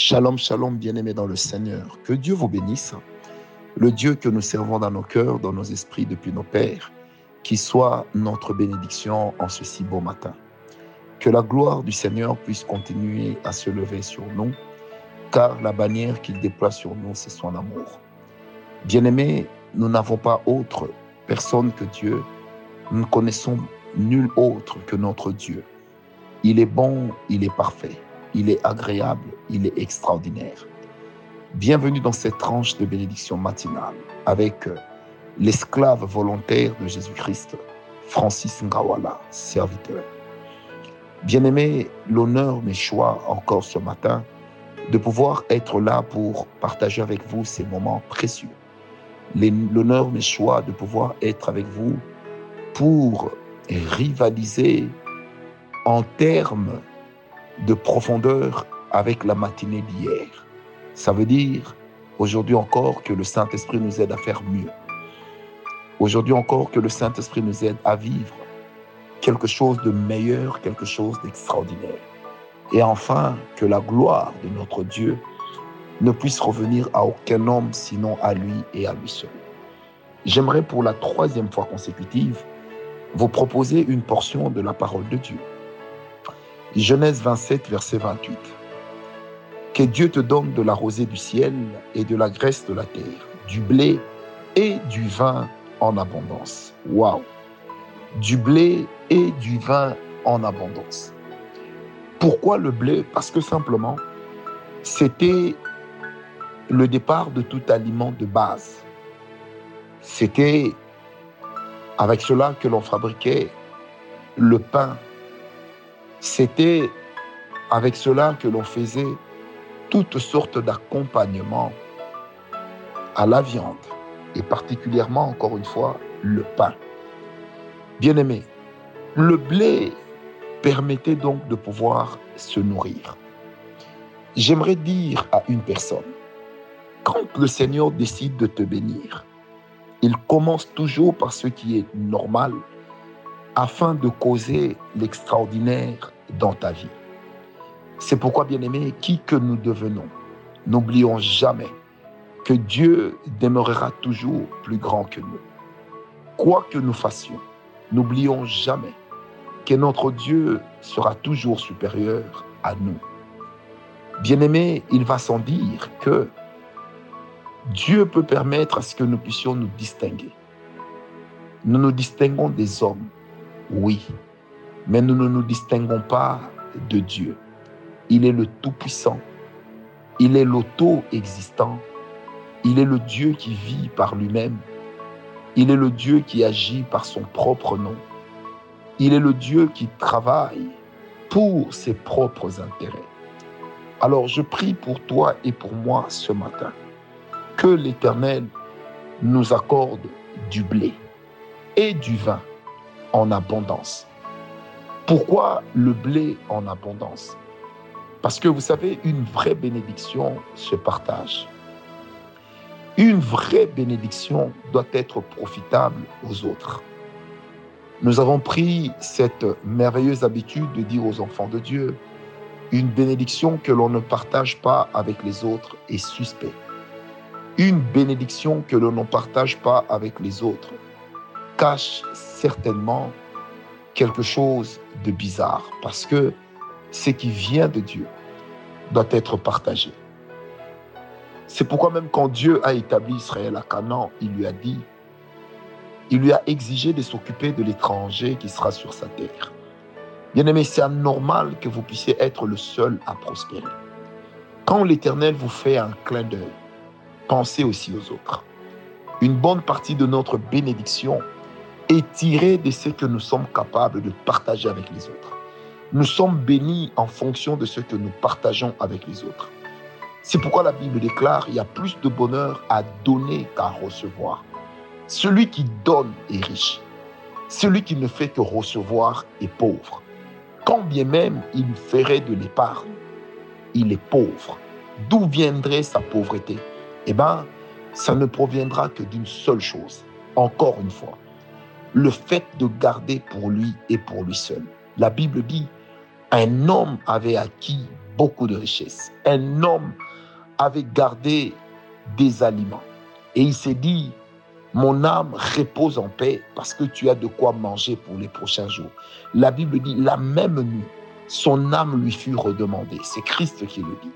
Shalom, shalom, bien-aimés dans le Seigneur. Que Dieu vous bénisse. Le Dieu que nous servons dans nos cœurs, dans nos esprits depuis nos pères, qui soit notre bénédiction en ce si beau matin. Que la gloire du Seigneur puisse continuer à se lever sur nous, car la bannière qu'il déploie sur nous, c'est son amour. Bien-aimés, nous n'avons pas autre personne que Dieu. Nous ne connaissons nul autre que notre Dieu. Il est bon, il est parfait, il est agréable, il est extraordinaire. Bienvenue dans cette tranche de bénédiction matinale avec l'esclave volontaire de Jésus-Christ, Francis Ngawala, serviteur. Bien-aimé, l'honneur m'échoit encore ce matin de pouvoir être là pour partager avec vous ces moments précieux. L'honneur m'échoit de pouvoir être avec vous pour rivaliser en termes de profondeur avec la matinée d'hier. Ça veut dire aujourd'hui encore que le Saint-Esprit nous aide à faire mieux. Aujourd'hui encore que le Saint-Esprit nous aide à vivre quelque chose de meilleur, quelque chose d'extraordinaire. Et enfin, que la gloire de notre Dieu ne puisse revenir à aucun homme sinon à lui et à lui seul. J'aimerais pour la troisième fois consécutive vous proposer une portion de la parole de Dieu. Genèse 27, verset 28. Que Dieu te donne de la rosée du ciel et de la graisse de la terre, du blé et du vin en abondance. Waouh! Du blé et du vin en abondance. Pourquoi le blé? Parce que simplement, c'était le départ de tout aliment de base. C'était avec cela que l'on fabriquait le pain. C'était avec cela que l'on faisait toutes sortes d'accompagnements à la viande et particulièrement, encore une fois, le pain. Bien-aimé, le blé permettait donc de pouvoir se nourrir. J'aimerais dire à une personne, quand le Seigneur décide de te bénir, il commence toujours par ce qui est normal afin de causer l'extraordinaire dans ta vie. C'est pourquoi, bien-aimé, qui que nous devenons, n'oublions jamais que Dieu demeurera toujours plus grand que nous. Quoi que nous fassions, n'oublions jamais que notre Dieu sera toujours supérieur à nous. Bien-aimé, il va sans dire que Dieu peut permettre à ce que nous puissions nous distinguer. Nous nous distinguons des hommes, oui, mais nous ne nous distinguons pas de Dieu. Il est le Tout-Puissant, il est l'auto-existant, il est le Dieu qui vit par lui-même, il est le Dieu qui agit par son propre nom, il est le Dieu qui travaille pour ses propres intérêts. Alors je prie pour toi et pour moi ce matin. Que l'Éternel nous accorde du blé et du vin en abondance. Pourquoi le blé en abondance? Parce que vous savez, une vraie bénédiction se partage. Une vraie bénédiction doit être profitable aux autres. Nous avons pris cette merveilleuse habitude de dire aux enfants de Dieu, une bénédiction que l'on ne partage pas avec les autres est suspect une bénédiction que l'on ne partage pas avec les autres cache certainement quelque chose de bizarre parce que ce qui vient de Dieu doit être partagé. C'est pourquoi même quand Dieu a établi Israël à Canaan, il lui a dit, il lui a exigé de s'occuper de l'étranger qui sera sur sa terre. Bien-aimé, c'est anormal que vous puissiez être le seul à prospérer. Quand l'Éternel vous fait un clin d'œil, pensez aussi aux autres. Une bonne partie de notre bénédiction est tirée de ce que nous sommes capables de partager avec les autres. Nous sommes bénis en fonction de ce que nous partageons avec les autres. C'est pourquoi la Bible déclare, il y a plus de bonheur à donner qu'à recevoir. Celui qui donne est riche. Celui qui ne fait que recevoir est pauvre. Quand bien même il ferait de l'épargne, il est pauvre. D'où viendrait sa pauvreté? Eh bien, ça ne proviendra que d'une seule chose. Encore une fois, le fait de garder pour lui et pour lui seul. La Bible dit, un homme avait acquis beaucoup de richesses. Un homme avait gardé des aliments. Et il s'est dit, mon âme repose en paix parce que tu as de quoi manger pour les prochains jours. La Bible dit, la même nuit, son âme lui fut redemandée. C'est Christ qui le dit.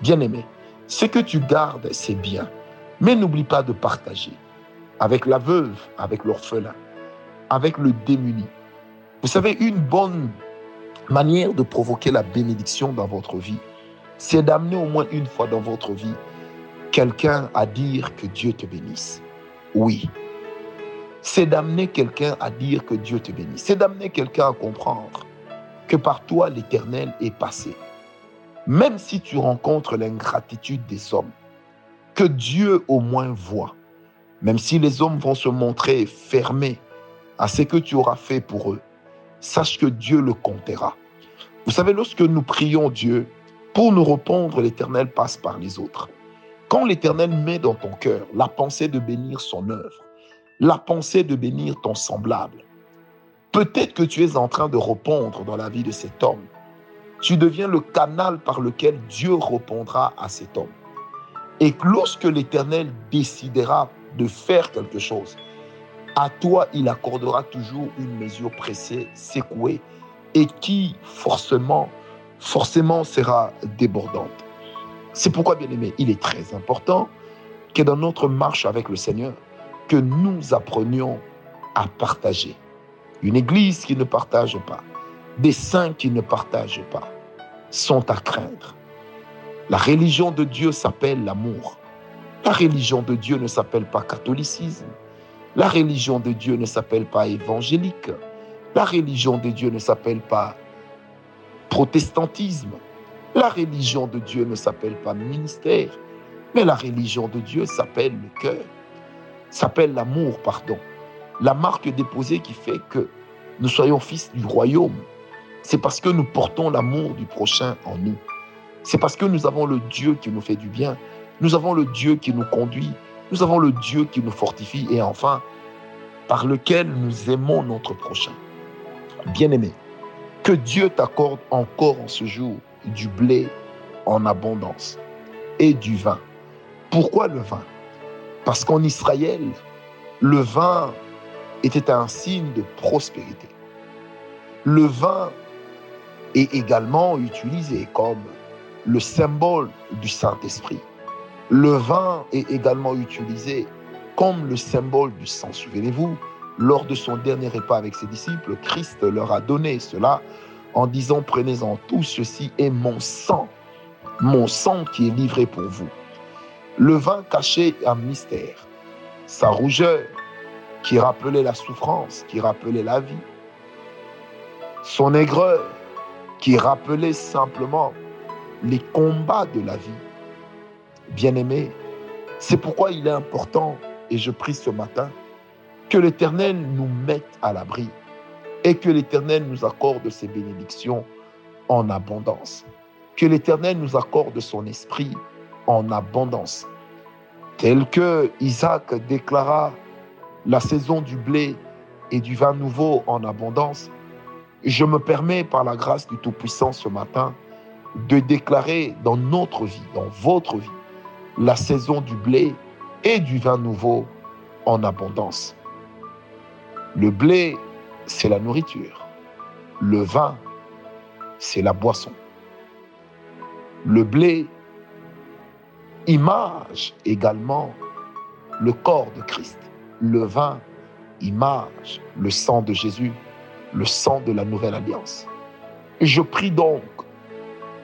Bien-aimé, ce que tu gardes, c'est bien. Mais n'oublie pas de partager avec la veuve, avec l'orphelin, avec le démuni. Vous savez, une bonne manière de provoquer la bénédiction dans votre vie, c'est d'amener au moins une fois dans votre vie quelqu'un à dire que Dieu te bénisse. Oui. C'est d'amener quelqu'un à dire que Dieu te bénisse. C'est d'amener quelqu'un à comprendre que par toi l'Éternel est passé. Même si tu rencontres l'ingratitude des hommes, que Dieu au moins voit. Même si les hommes vont se montrer fermés à ce que tu auras fait pour eux, sache que Dieu le comptera. Vous savez, lorsque nous prions Dieu, pour nous répondre, l'Éternel passe par les autres. Quand l'Éternel met dans ton cœur la pensée de bénir son œuvre, la pensée de bénir ton semblable, peut-être que tu es en train de répondre dans la vie de cet homme. Tu deviens le canal par lequel Dieu répondra à cet homme. Et lorsque l'Éternel décidera de faire quelque chose, à toi, il accordera toujours une mesure pressée, secouée, et qui forcément, forcément sera débordante. C'est pourquoi, bien aimé, il est très important que dans notre marche avec le Seigneur, que nous apprenions à partager. Une église qui ne partage pas, des saints qui ne partagent pas, sont à craindre. La religion de Dieu s'appelle l'amour. La religion de Dieu ne s'appelle pas catholicisme. La religion de Dieu ne s'appelle pas évangélique. La religion de Dieu ne s'appelle pas protestantisme. La religion de Dieu ne s'appelle pas ministère. Mais la religion de Dieu s'appelle le cœur, s'appelle l'amour, pardon. La marque déposée qui fait que nous soyons fils du royaume. C'est parce que nous portons l'amour du prochain en nous. C'est parce que nous avons le Dieu qui nous fait du bien. Nous avons le Dieu qui nous conduit. Nous avons le Dieu qui nous fortifie. Et enfin, par lequel nous aimons notre prochain. Bien-aimé, que Dieu t'accorde encore en ce jour du blé en abondance et du vin. Pourquoi le vin? Parce qu'en Israël, le vin était un signe de prospérité. Le vin est également utilisé comme le symbole du Saint-Esprit. Le vin est également utilisé comme le symbole du sang. Souvenez-vous, lors de son dernier repas avec ses disciples, Christ leur a donné cela en disant, prenez-en tout ceci est mon sang, mon sang qui est livré pour vous. Le vin caché un mystère, sa rougeur qui rappelait la souffrance, qui rappelait la vie, son aigreur qui rappelait simplement les combats de la vie. Bien-aimé, c'est pourquoi il est important, et je prie ce matin, que l'Éternel nous mette à l'abri et que l'Éternel nous accorde ses bénédictions en abondance. Que l'Éternel nous accorde son esprit en abondance. Tel que Isaac déclara la saison du blé et du vin nouveau en abondance, je me permets par la grâce du Tout-Puissant ce matin de déclarer dans notre vie, dans votre vie, la saison du blé et du vin nouveau en abondance. Le blé, c'est la nourriture. Le vin, c'est la boisson. Le blé image également le corps de Christ. Le vin image le sang de Jésus, le sang de la nouvelle alliance. je prie donc,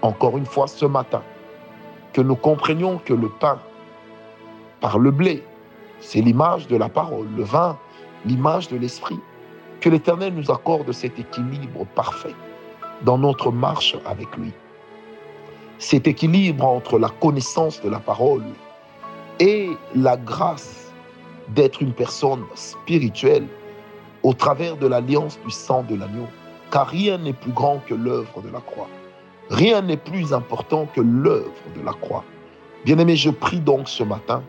encore une fois ce matin, que nous comprenions que le pain, par le blé, c'est l'image de la parole, le vin, l'image de l'esprit. Que l'Éternel nous accorde cet équilibre parfait dans notre marche avec lui. Cet équilibre entre la connaissance de la parole et la grâce d'être une personne spirituelle au travers de l'alliance du sang de l'agneau. Car rien n'est plus grand que l'œuvre de la croix. Rien n'est plus important que l'œuvre de la croix. Bien-aimé, je prie donc ce matin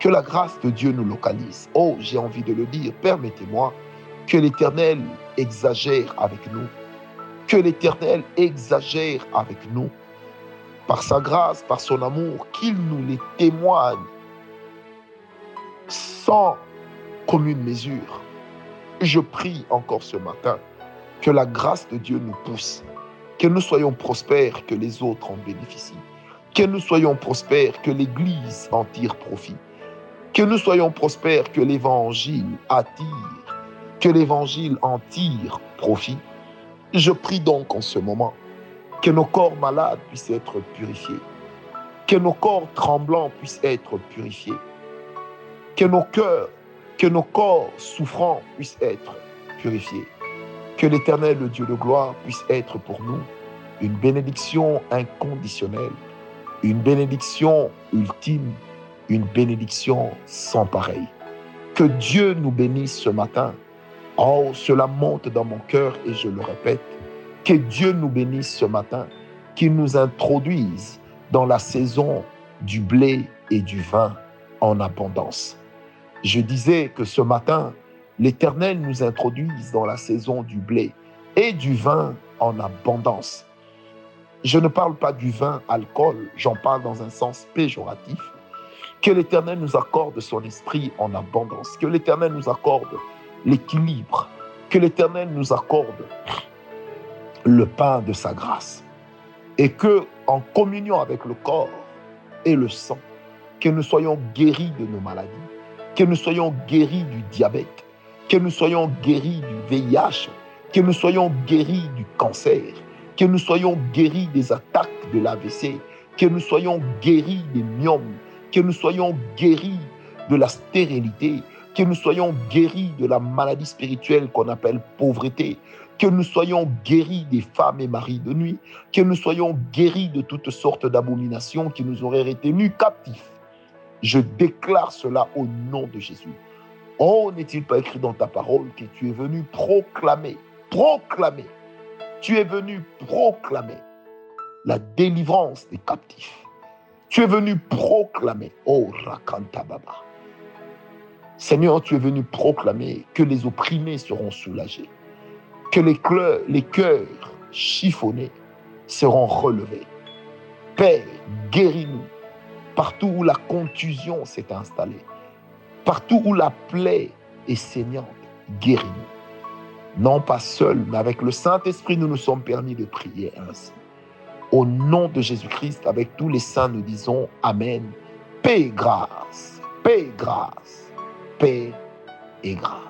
que la grâce de Dieu nous localise. Oh, j'ai envie de le dire, permettez-moi que l'Éternel exagère avec nous. Que l'Éternel exagère avec nous. par sa grâce, par son amour, qu'il nous les témoigne sans commune mesure. Je prie encore ce matin que la grâce de Dieu nous pousse, que nous soyons prospères, que les autres en bénéficient, que nous soyons prospères, que l'Église en tire profit, que nous soyons prospères, que l'Évangile attire, que l'Évangile en tire profit. Je prie donc en ce moment que nos corps malades puissent être purifiés, que nos corps tremblants puissent être purifiés, que nos cœurs, que nos corps souffrants puissent être purifiés, que l'Éternel, le Dieu de gloire, puisse être pour nous une bénédiction inconditionnelle, une bénédiction ultime, une bénédiction sans pareil. Que Dieu nous bénisse ce matin. Oh, cela monte dans mon cœur et je le répète. Que Dieu nous bénisse ce matin, qu'il nous introduise dans la saison du blé et du vin en abondance. Je disais que ce matin, l'Éternel nous introduise dans la saison du blé et du vin en abondance. Je ne parle pas du vin alcool, j'en parle dans un sens péjoratif. Que l'Éternel nous accorde son esprit en abondance, que l'Éternel nous accorde l'équilibre, que l'Éternel nous accorde le pain de sa grâce et que en communion avec le corps et le sang, que nous soyons guéris de nos maladies, que nous soyons guéris du diabète, que nous soyons guéris du VIH, que nous soyons guéris du cancer, que nous soyons guéris des attaques de l'AVC, que nous soyons guéris des myomes, que nous soyons guéris de la stérilité, que nous soyons guéris de la maladie spirituelle qu'on appelle pauvreté, que nous soyons guéris des femmes et maris de nuit, que nous soyons guéris de toutes sortes d'abominations qui nous auraient retenus captifs. Je déclare cela au nom de Jésus. Oh, n'est-il pas écrit dans ta parole que tu es venu proclamer, proclamer tu es venu proclamer la délivrance des captifs. Tu es venu proclamer, oh Rakanta Baba. Seigneur, tu es venu proclamer que les opprimés seront soulagés, que les, cœurs, les cœurs chiffonnés seront relevés. Père, guéris-nous partout où la contusion s'est installée, partout où la plaie est saignante, guéris-nous non pas seul, mais avec le Saint-Esprit, nous nous sommes permis de prier ainsi. Au nom de Jésus-Christ, avec tous les saints, nous disons Amen. Paix et grâce, paix et grâce, paix et grâce.